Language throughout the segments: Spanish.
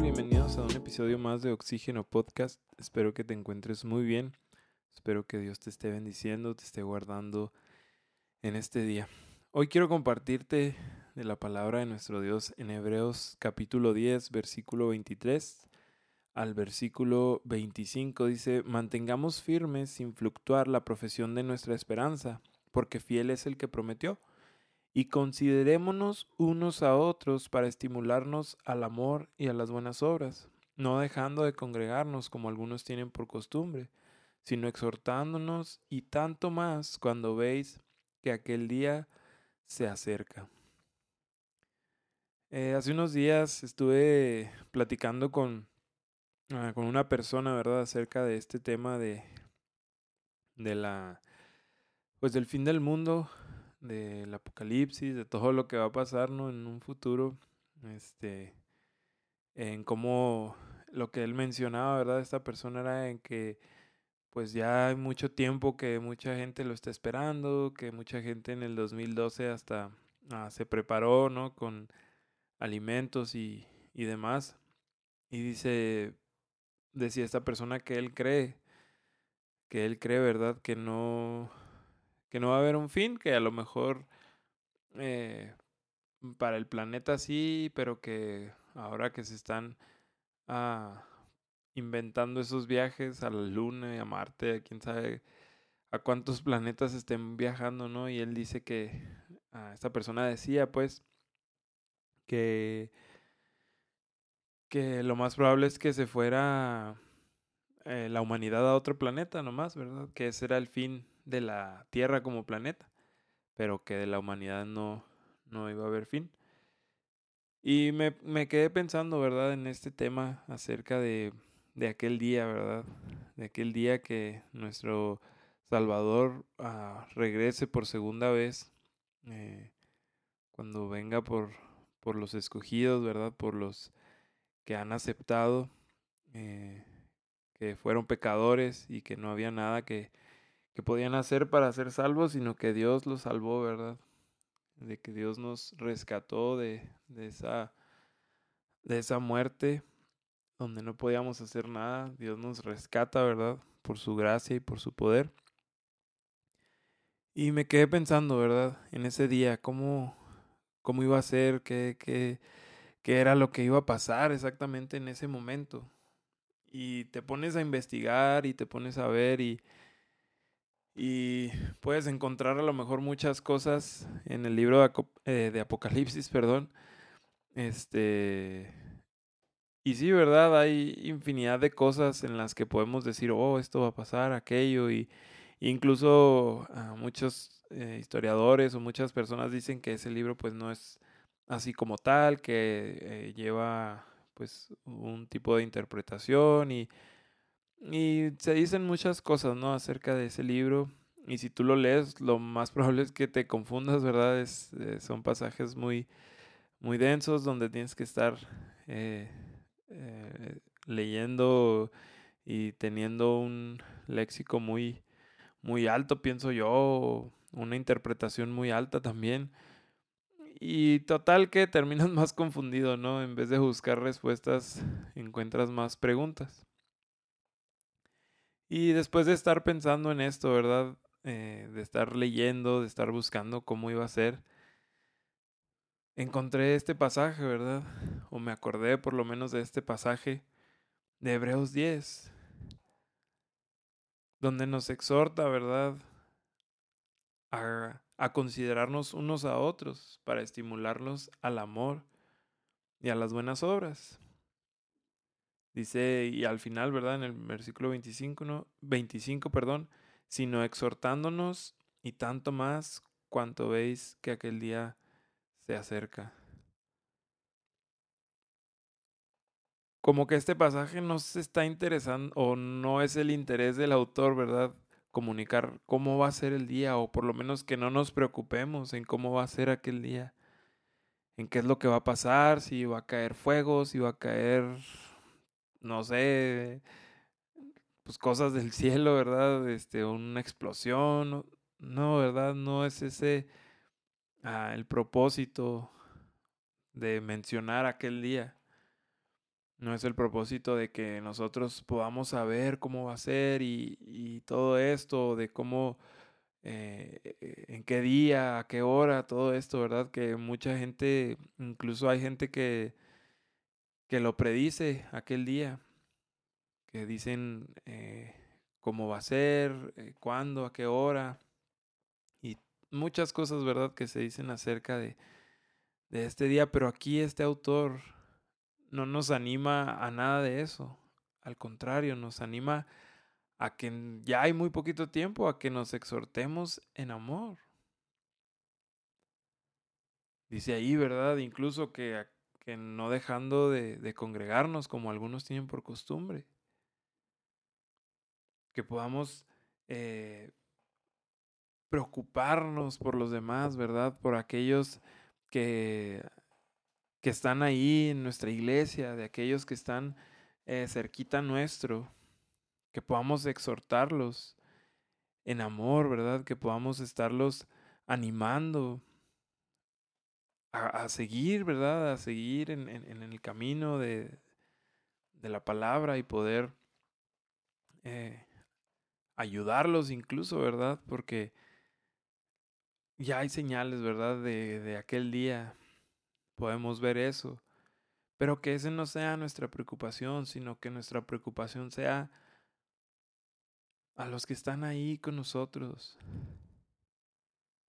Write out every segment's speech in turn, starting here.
Bienvenidos a un episodio más de Oxígeno Podcast. Espero que te encuentres muy bien. Espero que Dios te esté bendiciendo, te esté guardando en este día. Hoy quiero compartirte de la palabra de nuestro Dios en Hebreos capítulo 10, versículo 23 al versículo 25. Dice, mantengamos firmes sin fluctuar la profesión de nuestra esperanza, porque fiel es el que prometió y considerémonos unos a otros para estimularnos al amor y a las buenas obras, no dejando de congregarnos como algunos tienen por costumbre, sino exhortándonos y tanto más cuando veis que aquel día se acerca. Eh, hace unos días estuve platicando con, ah, con una persona, ¿verdad?, acerca de este tema de, de la, pues del fin del mundo, del apocalipsis, de todo lo que va a pasar en un futuro, este, en cómo lo que él mencionaba, ¿verdad? Esta persona era en que pues ya hay mucho tiempo que mucha gente lo está esperando, que mucha gente en el 2012 hasta ah, se preparó, ¿no? Con alimentos y, y demás. Y dice, decía esta persona que él cree, que él cree, ¿verdad? Que no, que no va a haber un fin, que a lo mejor eh, para el planeta sí, pero que ahora que se están ah, inventando esos viajes a la Luna y a Marte, quién sabe a cuántos planetas estén viajando, ¿no? Y él dice que, esta persona decía pues que, que lo más probable es que se fuera eh, la humanidad a otro planeta nomás, ¿verdad? Que ese era el fin de la Tierra como planeta, pero que de la humanidad no, no iba a haber fin. Y me, me quedé pensando, ¿verdad?, en este tema acerca de, de aquel día, ¿verdad? De aquel día que nuestro Salvador ah, regrese por segunda vez, eh, cuando venga por, por los escogidos, ¿verdad? Por los que han aceptado eh, que fueron pecadores y que no había nada que, que podían hacer para ser salvos, sino que Dios los salvó, ¿verdad? De que Dios nos rescató de, de, esa, de esa muerte donde no podíamos hacer nada. Dios nos rescata, ¿verdad? Por su gracia y por su poder. Y me quedé pensando, ¿verdad? En ese día, cómo, cómo iba a ser, qué, qué, qué era lo que iba a pasar exactamente en ese momento. Y te pones a investigar y te pones a ver y y puedes encontrar a lo mejor muchas cosas en el libro de, eh, de Apocalipsis, perdón. Este. Y sí, ¿verdad? Hay infinidad de cosas en las que podemos decir, oh, esto va a pasar, aquello. Y incluso ah, muchos eh, historiadores o muchas personas dicen que ese libro pues no es así como tal, que eh, lleva pues un tipo de interpretación y y se dicen muchas cosas, ¿no? Acerca de ese libro. Y si tú lo lees, lo más probable es que te confundas, ¿verdad? Es, eh, son pasajes muy, muy densos donde tienes que estar eh, eh, leyendo y teniendo un léxico muy, muy alto, pienso yo, una interpretación muy alta también. Y total que terminas más confundido, ¿no? En vez de buscar respuestas, encuentras más preguntas. Y después de estar pensando en esto, ¿verdad? Eh, de estar leyendo, de estar buscando cómo iba a ser, encontré este pasaje, ¿verdad? O me acordé por lo menos de este pasaje de Hebreos 10, donde nos exhorta, ¿verdad? A, a considerarnos unos a otros para estimularlos al amor y a las buenas obras. Dice, y al final, ¿verdad? En el versículo 25, ¿no? 25, perdón, sino exhortándonos y tanto más cuanto veis que aquel día se acerca. Como que este pasaje no se está interesando o no es el interés del autor, ¿verdad? Comunicar cómo va a ser el día o por lo menos que no nos preocupemos en cómo va a ser aquel día, en qué es lo que va a pasar, si va a caer fuego, si va a caer no sé, pues cosas del cielo, ¿verdad? Este, una explosión, no, ¿verdad? No es ese ah, el propósito de mencionar aquel día. No es el propósito de que nosotros podamos saber cómo va a ser y, todo esto, de cómo, eh, eh, en qué día, a qué hora, todo esto, ¿verdad? Que mucha gente, incluso hay gente que, que lo predice aquel día, que dicen eh, cómo va a ser, cuándo, a qué hora, y muchas cosas, ¿verdad? Que se dicen acerca de, de este día, pero aquí este autor no nos anima a nada de eso. Al contrario, nos anima a que ya hay muy poquito tiempo, a que nos exhortemos en amor. Dice ahí, ¿verdad? Incluso que, que no dejando de, congregarnos como algunos tienen por costumbre. Que podamos eh, preocuparnos por los demás, ¿verdad? Por aquellos que que están ahí en nuestra iglesia, de aquellos que están eh, cerquita nuestro, que podamos exhortarlos en amor, ¿verdad? Que podamos estarlos animando a, seguir, ¿verdad? A seguir en, el camino de, de, la palabra y poder eh, ayudarlos incluso, ¿verdad? Porque ya hay señales, ¿verdad? De, de aquel día podemos ver eso. Pero que ese no sea nuestra preocupación, sino que nuestra preocupación sea a los que están ahí con nosotros,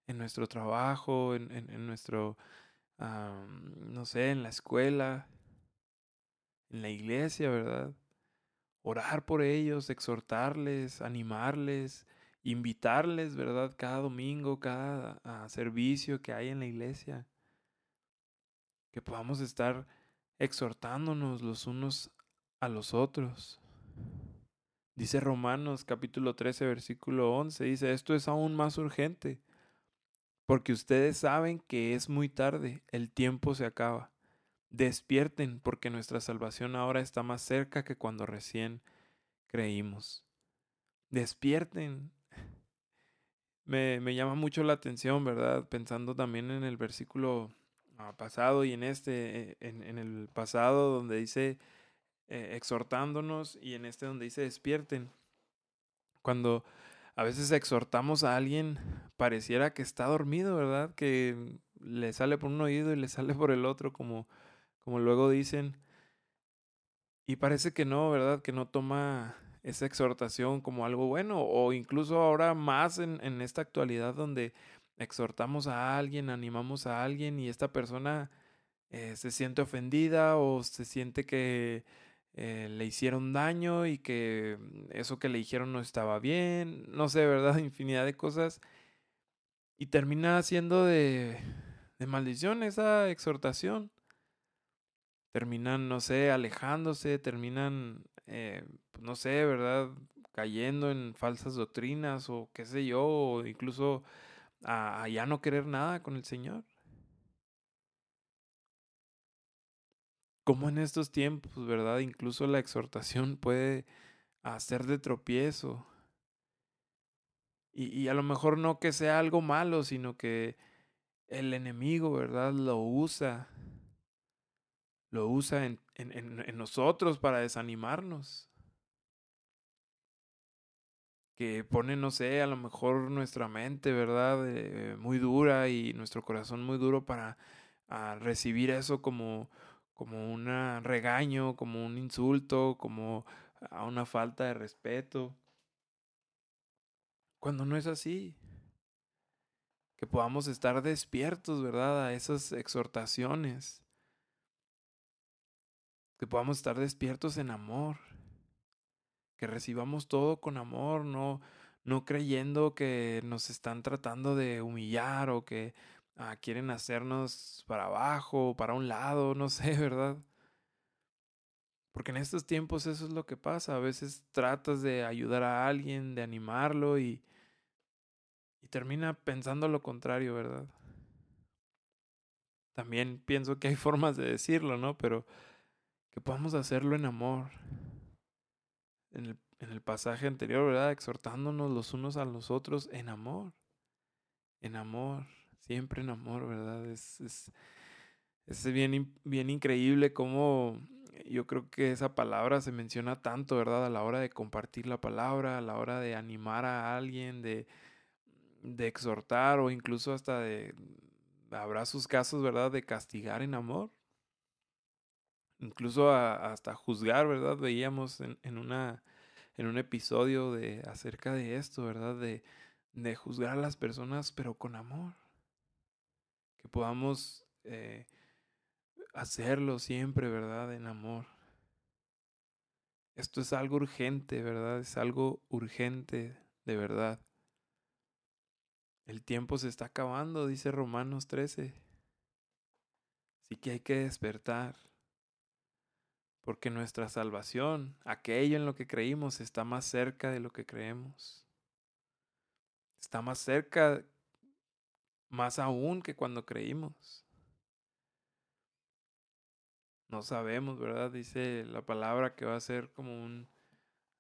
en nuestro trabajo, en, en, nuestro, no sé, en la escuela, en la iglesia, ¿verdad? Orar por ellos, exhortarles, animarles, invitarles, ¿verdad? Cada domingo, cada servicio que hay en la iglesia que podamos estar exhortándonos los unos a los otros. Dice Romanos capítulo 13 versículo 11, dice, esto es aún más urgente, porque ustedes saben que es muy tarde, el tiempo se acaba. Despierten, porque nuestra salvación ahora está más cerca que cuando recién creímos. Despierten. Me, me llama mucho la atención, ¿verdad? Pensando también en el versículo pasado y en este, eh, en, el pasado donde dice eh, exhortándonos y en este donde dice despierten. Cuando a veces exhortamos a alguien, pareciera que está dormido, ¿verdad? Que le sale por un oído y le sale por el otro, como, como luego dicen. Y parece que no, ¿verdad? Que no toma esa exhortación como algo bueno, o incluso ahora más en, en esta actualidad donde exhortamos a alguien, animamos a alguien y esta persona eh, se siente ofendida o se siente que eh, le hicieron daño y que eso que le dijeron no estaba bien, no sé, ¿verdad? Infinidad de cosas. Y termina siendo de, de maldición esa exhortación. Terminan, no sé, alejándose, terminan, eh, pues, no sé, ¿verdad? Cayendo en falsas doctrinas o qué sé yo, o incluso a, ya no querer nada con el Señor. Como en estos tiempos, ¿verdad? Incluso la exhortación puede hacer de tropiezo. Y, y, a lo mejor no que sea algo malo, sino que el enemigo, ¿verdad? Lo usa. Lo usa en, en, en nosotros para desanimarnos que pone, no sé, a lo mejor nuestra mente, ¿verdad? Eh, muy dura y nuestro corazón muy duro para recibir eso como, como un regaño, como un insulto, como a una falta de respeto. Cuando no es así. Que podamos estar despiertos, ¿verdad? A esas exhortaciones. Que podamos estar despiertos en amor que recibamos todo con amor, no, no creyendo que nos están tratando de humillar o que ah, quieren hacernos para abajo, para un lado, no sé, ¿verdad? Porque en estos tiempos eso es lo que pasa. A veces tratas de ayudar a alguien, de animarlo y, y termina pensando lo contrario, ¿verdad? También pienso que hay formas de decirlo, ¿no? Pero que podamos hacerlo en amor, en el, en el pasaje anterior, ¿verdad? Exhortándonos los unos a los otros en amor. En amor, siempre en amor, ¿verdad? Es, es, es bien, bien increíble cómo yo creo que esa palabra se menciona tanto, ¿verdad? A la hora de compartir la palabra, a la hora de animar a alguien, de, de exhortar o incluso hasta de, habrá sus casos, ¿verdad? De castigar en amor. Incluso hasta juzgar, ¿verdad? Veíamos en, en, una, en un episodio de, acerca de esto, ¿verdad? De, de juzgar a las personas, pero con amor. Que podamos eh, hacerlo siempre, ¿verdad? En amor. Esto es algo urgente, ¿verdad? Es algo urgente, de verdad. El tiempo se está acabando, dice Romanos 13. Así que hay que despertar. Porque nuestra salvación, aquello en lo que creímos, está más cerca de lo que creemos. Está más cerca, más aún que cuando creímos. No sabemos, ¿verdad? Dice la palabra que va a ser como un,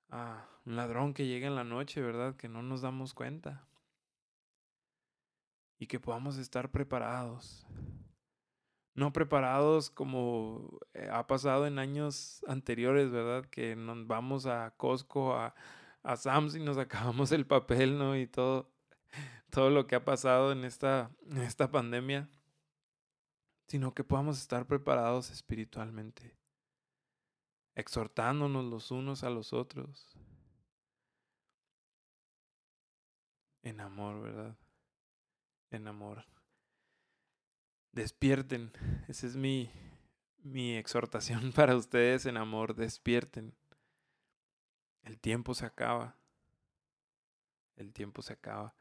ah, un ladrón que llega en la noche, ¿verdad? Que no nos damos cuenta. Y que podamos estar preparados. No preparados como eh, ha pasado en años anteriores, ¿verdad? Que nos vamos a Costco, a, a Sam's y nos acabamos el papel, ¿no? Y todo, todo lo que ha pasado en esta, en esta pandemia sino que podamos estar preparados espiritualmente, exhortándonos los unos a los otros, en amor, ¿verdad? En amor. Despierten, esa es mi, mi exhortación para ustedes en amor, despierten. El tiempo se acaba. El tiempo se acaba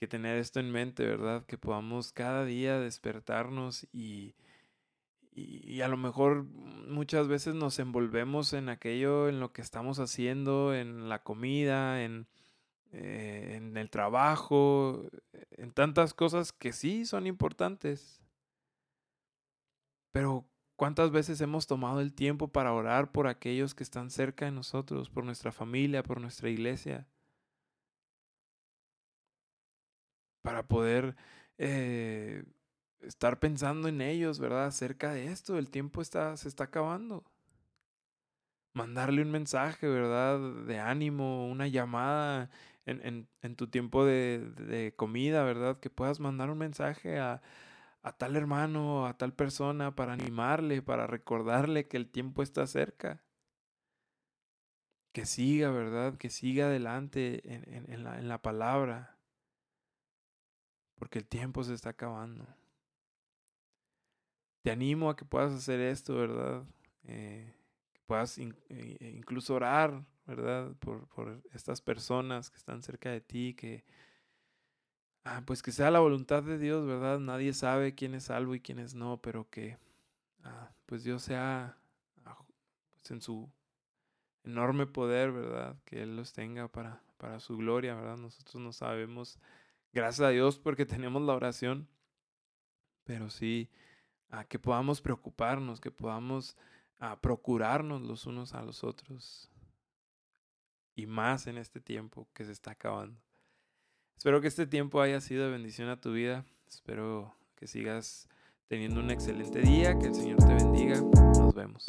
que tener esto en mente, ¿verdad? Que podamos cada día despertarnos y, y, a lo mejor muchas veces nos envolvemos en aquello, en lo que estamos haciendo, en la comida, en, eh, en el trabajo, en tantas cosas que sí son importantes. Pero ¿cuántas veces hemos tomado el tiempo para orar por aquellos que están cerca de nosotros, por nuestra familia, por nuestra iglesia? Para poder eh, estar pensando en ellos, ¿verdad? Acerca de esto, el tiempo está, se está acabando. Mandarle un mensaje, ¿verdad? De ánimo, una llamada en, en, en tu tiempo de, de, comida, ¿verdad? Que puedas mandar un mensaje a, a tal hermano, a tal persona, para animarle, para recordarle que el tiempo está cerca. Que siga, ¿verdad? Que siga adelante en, en, la, en la palabra porque el tiempo se está acabando. Te animo a que puedas hacer esto, ¿verdad? Eh, que puedas eh, eh, incluso orar, ¿verdad? Por, por, estas personas que están cerca de ti, que, ah, pues que sea la voluntad de Dios, ¿verdad? Nadie sabe quién es salvo y quién es no, pero que, ah, pues Dios sea, ah, pues en su enorme poder, ¿verdad? Que Él los tenga para, para su gloria, ¿verdad? Nosotros no sabemos Gracias a Dios porque tenemos la oración, pero sí a que podamos preocuparnos, que podamos a procurarnos los unos a los otros. Y más en este tiempo que se está acabando. Espero que este tiempo haya sido de bendición a tu vida. Espero que sigas teniendo un excelente día, que el Señor te bendiga. Nos vemos.